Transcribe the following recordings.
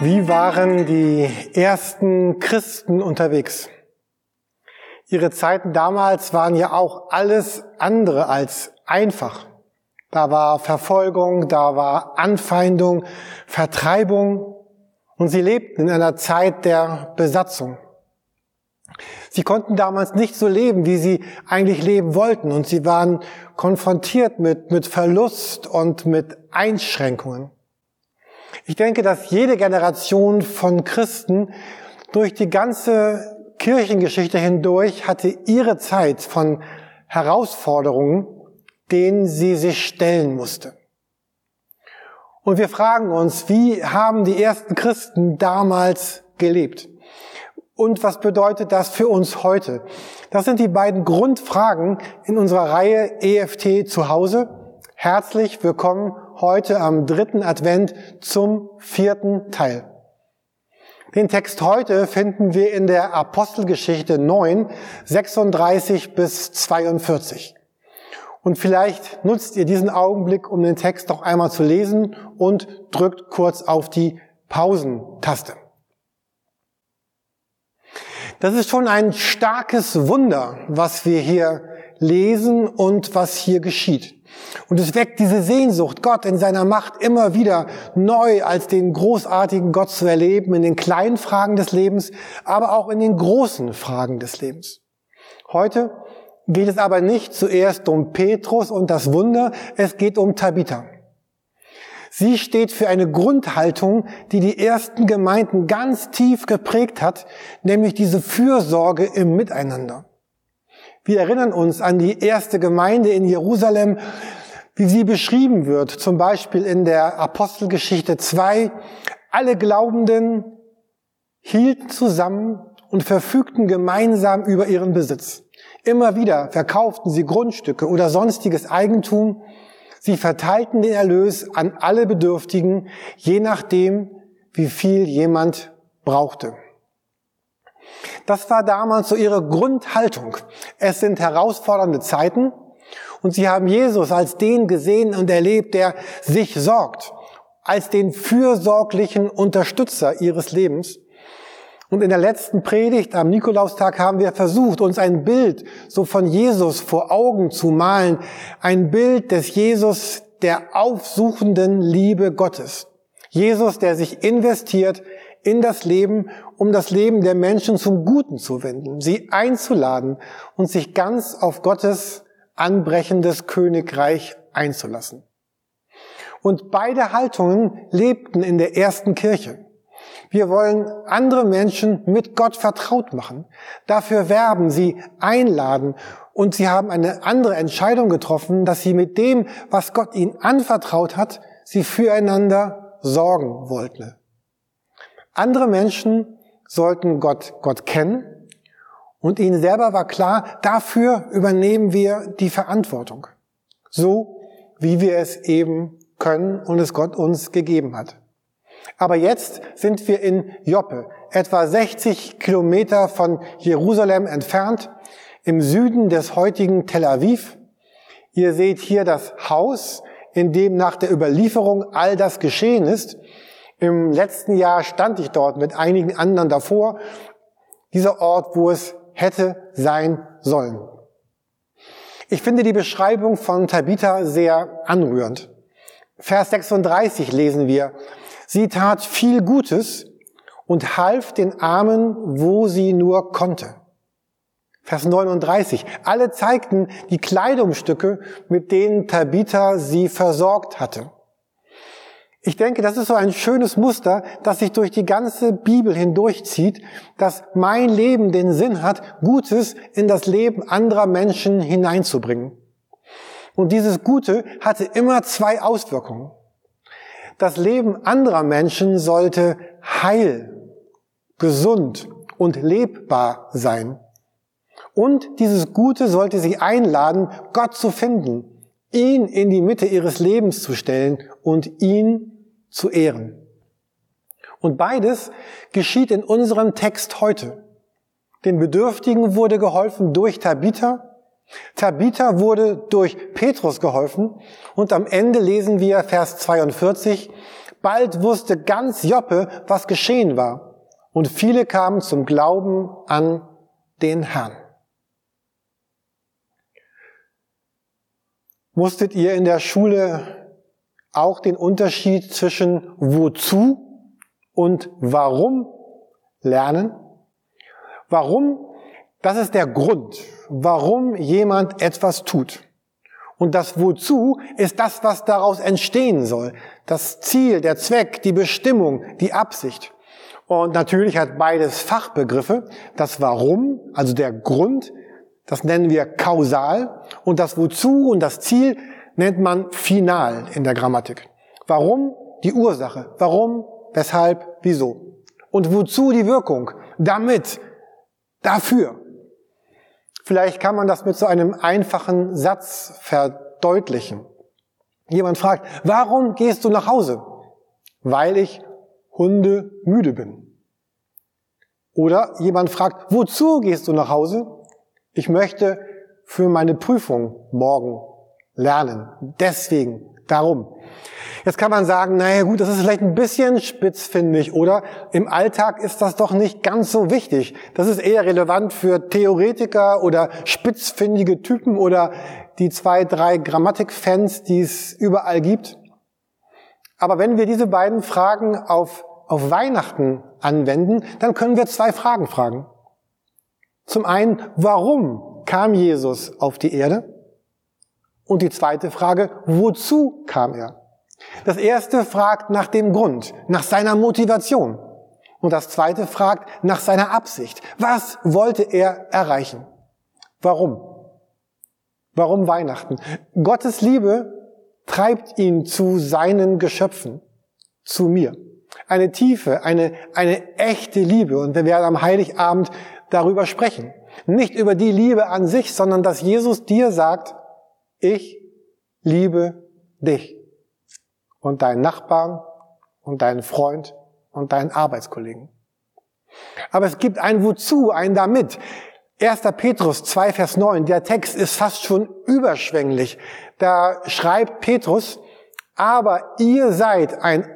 Wie waren die ersten Christen unterwegs? Ihre Zeiten damals waren ja auch alles andere als einfach. Da war Verfolgung, da war Anfeindung, Vertreibung und sie lebten in einer Zeit der Besatzung. Sie konnten damals nicht so leben, wie sie eigentlich leben wollten und sie waren konfrontiert mit, mit Verlust und mit Einschränkungen. Ich denke, dass jede Generation von Christen durch die ganze Kirchengeschichte hindurch hatte ihre Zeit von Herausforderungen, denen sie sich stellen musste. Und wir fragen uns, wie haben die ersten Christen damals gelebt? Und was bedeutet das für uns heute? Das sind die beiden Grundfragen in unserer Reihe EFT zu Hause. Herzlich willkommen heute am dritten Advent zum vierten Teil. Den Text heute finden wir in der Apostelgeschichte 9, 36 bis 42. Und vielleicht nutzt ihr diesen Augenblick, um den Text noch einmal zu lesen und drückt kurz auf die Pausentaste. Das ist schon ein starkes Wunder, was wir hier lesen und was hier geschieht. Und es weckt diese Sehnsucht, Gott in seiner Macht immer wieder neu als den großartigen Gott zu erleben, in den kleinen Fragen des Lebens, aber auch in den großen Fragen des Lebens. Heute geht es aber nicht zuerst um Petrus und das Wunder, es geht um Tabitha. Sie steht für eine Grundhaltung, die die ersten Gemeinden ganz tief geprägt hat, nämlich diese Fürsorge im Miteinander. Wir erinnern uns an die erste Gemeinde in Jerusalem, wie sie beschrieben wird, zum Beispiel in der Apostelgeschichte 2. Alle Glaubenden hielten zusammen und verfügten gemeinsam über ihren Besitz. Immer wieder verkauften sie Grundstücke oder sonstiges Eigentum. Sie verteilten den Erlös an alle Bedürftigen, je nachdem, wie viel jemand brauchte. Das war damals so ihre Grundhaltung. Es sind herausfordernde Zeiten und sie haben Jesus als den gesehen und erlebt, der sich sorgt, als den fürsorglichen Unterstützer ihres Lebens. Und in der letzten Predigt am Nikolaustag haben wir versucht, uns ein Bild so von Jesus vor Augen zu malen. Ein Bild des Jesus der aufsuchenden Liebe Gottes. Jesus, der sich investiert in das Leben, um das Leben der Menschen zum Guten zu wenden, sie einzuladen und sich ganz auf Gottes anbrechendes Königreich einzulassen. Und beide Haltungen lebten in der ersten Kirche. Wir wollen andere Menschen mit Gott vertraut machen. Dafür werben, sie einladen. Und sie haben eine andere Entscheidung getroffen, dass sie mit dem, was Gott ihnen anvertraut hat, sie füreinander sorgen wollten. Andere Menschen sollten Gott, Gott kennen und ihnen selber war klar, dafür übernehmen wir die Verantwortung. So wie wir es eben können und es Gott uns gegeben hat. Aber jetzt sind wir in Joppe, etwa 60 Kilometer von Jerusalem entfernt, im Süden des heutigen Tel Aviv. Ihr seht hier das Haus, in dem nach der Überlieferung all das geschehen ist. Im letzten Jahr stand ich dort mit einigen anderen davor. Dieser Ort, wo es hätte sein sollen. Ich finde die Beschreibung von Tabitha sehr anrührend. Vers 36 lesen wir, Sie tat viel Gutes und half den Armen, wo sie nur konnte. Vers 39. Alle zeigten die Kleidungsstücke, mit denen Tabitha sie versorgt hatte. Ich denke, das ist so ein schönes Muster, das sich durch die ganze Bibel hindurchzieht, dass mein Leben den Sinn hat, Gutes in das Leben anderer Menschen hineinzubringen. Und dieses Gute hatte immer zwei Auswirkungen. Das Leben anderer Menschen sollte heil, gesund und lebbar sein. Und dieses Gute sollte sie einladen, Gott zu finden, ihn in die Mitte ihres Lebens zu stellen und ihn zu ehren. Und beides geschieht in unserem Text heute. Den Bedürftigen wurde geholfen durch Tabitha. Tabitha wurde durch Petrus geholfen. Und am Ende lesen wir Vers 42, bald wusste ganz Joppe, was geschehen war. Und viele kamen zum Glauben an den Herrn. Musstet ihr in der Schule auch den Unterschied zwischen wozu und warum lernen? Warum? Das ist der Grund, warum jemand etwas tut. Und das Wozu ist das, was daraus entstehen soll. Das Ziel, der Zweck, die Bestimmung, die Absicht. Und natürlich hat beides Fachbegriffe. Das Warum, also der Grund, das nennen wir kausal. Und das Wozu und das Ziel nennt man final in der Grammatik. Warum? Die Ursache. Warum? Weshalb? Wieso? Und wozu die Wirkung? Damit. Dafür. Vielleicht kann man das mit so einem einfachen Satz verdeutlichen. Jemand fragt, warum gehst du nach Hause? Weil ich Hunde müde bin. Oder jemand fragt, wozu gehst du nach Hause? Ich möchte für meine Prüfung morgen lernen. Deswegen, darum. Jetzt kann man sagen, naja gut, das ist vielleicht ein bisschen spitzfindig, oder? Im Alltag ist das doch nicht ganz so wichtig. Das ist eher relevant für Theoretiker oder spitzfindige Typen oder die zwei, drei Grammatikfans, die es überall gibt. Aber wenn wir diese beiden Fragen auf, auf Weihnachten anwenden, dann können wir zwei Fragen fragen. Zum einen, warum kam Jesus auf die Erde? Und die zweite Frage, wozu kam er? Das erste fragt nach dem Grund, nach seiner Motivation. Und das zweite fragt nach seiner Absicht. Was wollte er erreichen? Warum? Warum Weihnachten? Gottes Liebe treibt ihn zu seinen Geschöpfen, zu mir. Eine tiefe, eine, eine echte Liebe. Und wir werden am Heiligabend darüber sprechen. Nicht über die Liebe an sich, sondern dass Jesus dir sagt, ich liebe dich und deinen Nachbarn und deinen Freund und deinen Arbeitskollegen. Aber es gibt ein Wozu, ein Damit. 1. Petrus 2, Vers 9, der Text ist fast schon überschwänglich. Da schreibt Petrus, aber ihr seid ein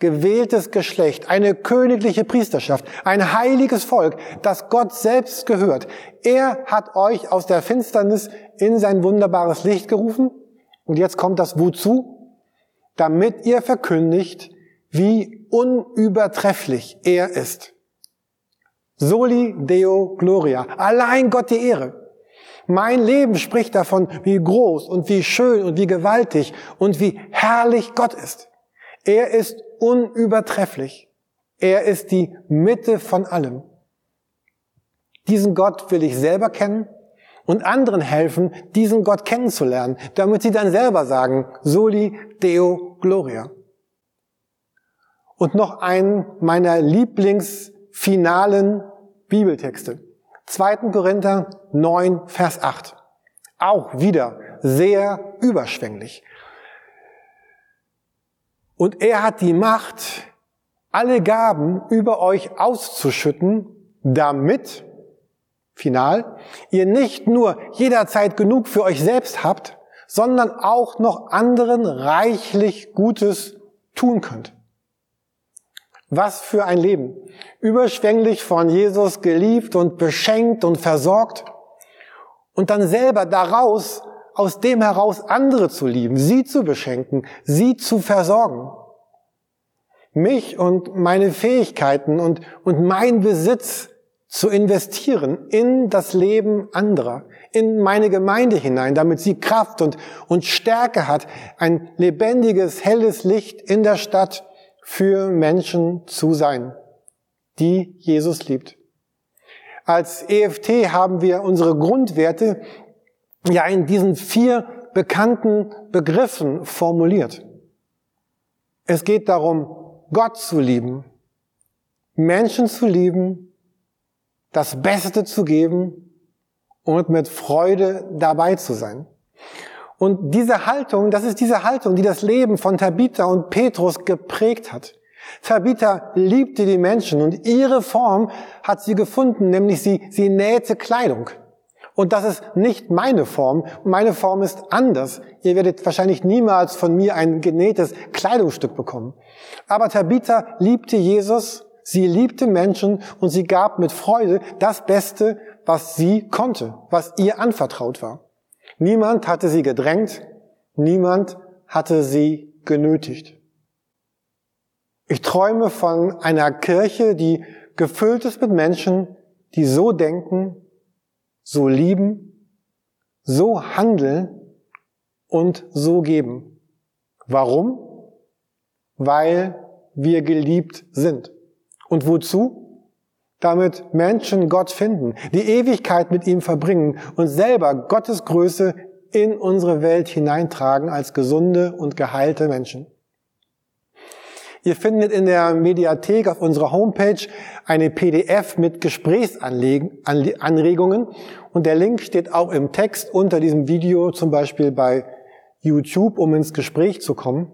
ausgewähltes Geschlecht, eine königliche Priesterschaft, ein heiliges Volk, das Gott selbst gehört. Er hat euch aus der Finsternis in sein wunderbares Licht gerufen. Und jetzt kommt das Wozu damit ihr verkündigt, wie unübertrefflich er ist. Soli Deo Gloria. Allein Gott die Ehre. Mein Leben spricht davon, wie groß und wie schön und wie gewaltig und wie herrlich Gott ist. Er ist unübertrefflich. Er ist die Mitte von allem. Diesen Gott will ich selber kennen und anderen helfen, diesen Gott kennenzulernen, damit sie dann selber sagen, Soli Deo Gloria. Und noch einen meiner Lieblingsfinalen Bibeltexte. 2. Korinther 9, Vers 8. Auch wieder sehr überschwänglich. Und er hat die Macht, alle Gaben über euch auszuschütten, damit final, ihr nicht nur jederzeit genug für euch selbst habt, sondern auch noch anderen reichlich Gutes tun könnt. Was für ein Leben. Überschwänglich von Jesus geliebt und beschenkt und versorgt. Und dann selber daraus, aus dem heraus andere zu lieben, sie zu beschenken, sie zu versorgen. Mich und meine Fähigkeiten und, und mein Besitz zu investieren in das Leben anderer, in meine Gemeinde hinein, damit sie Kraft und, und Stärke hat, ein lebendiges, helles Licht in der Stadt für Menschen zu sein, die Jesus liebt. Als EFT haben wir unsere Grundwerte ja in diesen vier bekannten Begriffen formuliert. Es geht darum, Gott zu lieben, Menschen zu lieben das Beste zu geben und mit Freude dabei zu sein. Und diese Haltung, das ist diese Haltung, die das Leben von Tabitha und Petrus geprägt hat. Tabitha liebte die Menschen und ihre Form hat sie gefunden, nämlich sie, sie nähte Kleidung. Und das ist nicht meine Form. Meine Form ist anders. Ihr werdet wahrscheinlich niemals von mir ein genähtes Kleidungsstück bekommen. Aber Tabitha liebte Jesus, sie liebte Menschen und sie gab mit Freude das Beste, was sie konnte, was ihr anvertraut war. Niemand hatte sie gedrängt, niemand hatte sie genötigt. Ich träume von einer Kirche, die gefüllt ist mit Menschen, die so denken, so lieben, so handeln und so geben. Warum? Weil wir geliebt sind. Und wozu? Damit Menschen Gott finden, die Ewigkeit mit ihm verbringen und selber Gottes Größe in unsere Welt hineintragen als gesunde und geheilte Menschen. Ihr findet in der Mediathek auf unserer Homepage eine PDF mit Gesprächsanregungen und der Link steht auch im Text unter diesem Video, zum Beispiel bei YouTube, um ins Gespräch zu kommen.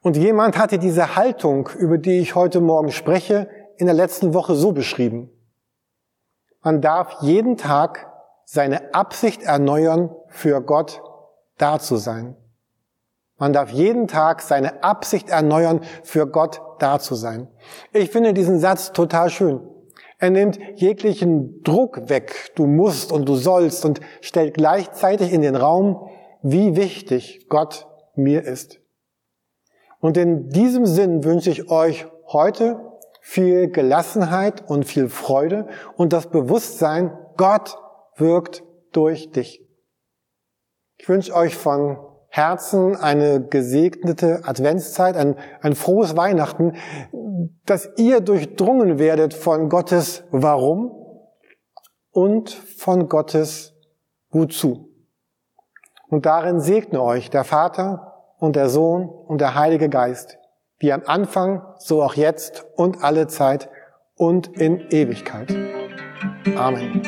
Und jemand hatte diese Haltung, über die ich heute Morgen spreche, in der letzten Woche so beschrieben. Man darf jeden Tag seine Absicht erneuern, für Gott da zu sein. Man darf jeden Tag seine Absicht erneuern, für Gott da zu sein. Ich finde diesen Satz total schön. Er nimmt jeglichen Druck weg, du musst und du sollst und stellt gleichzeitig in den Raum, wie wichtig Gott mir ist. Und in diesem Sinn wünsche ich euch heute viel Gelassenheit und viel Freude und das Bewusstsein, Gott wirkt durch dich. Ich wünsche euch von Herzen eine gesegnete Adventszeit, ein, ein frohes Weihnachten, dass ihr durchdrungen werdet von Gottes Warum und von Gottes Wozu. Und darin segne euch der Vater und der Sohn und der Heilige Geist, wie am Anfang, so auch jetzt und alle Zeit und in Ewigkeit. Amen.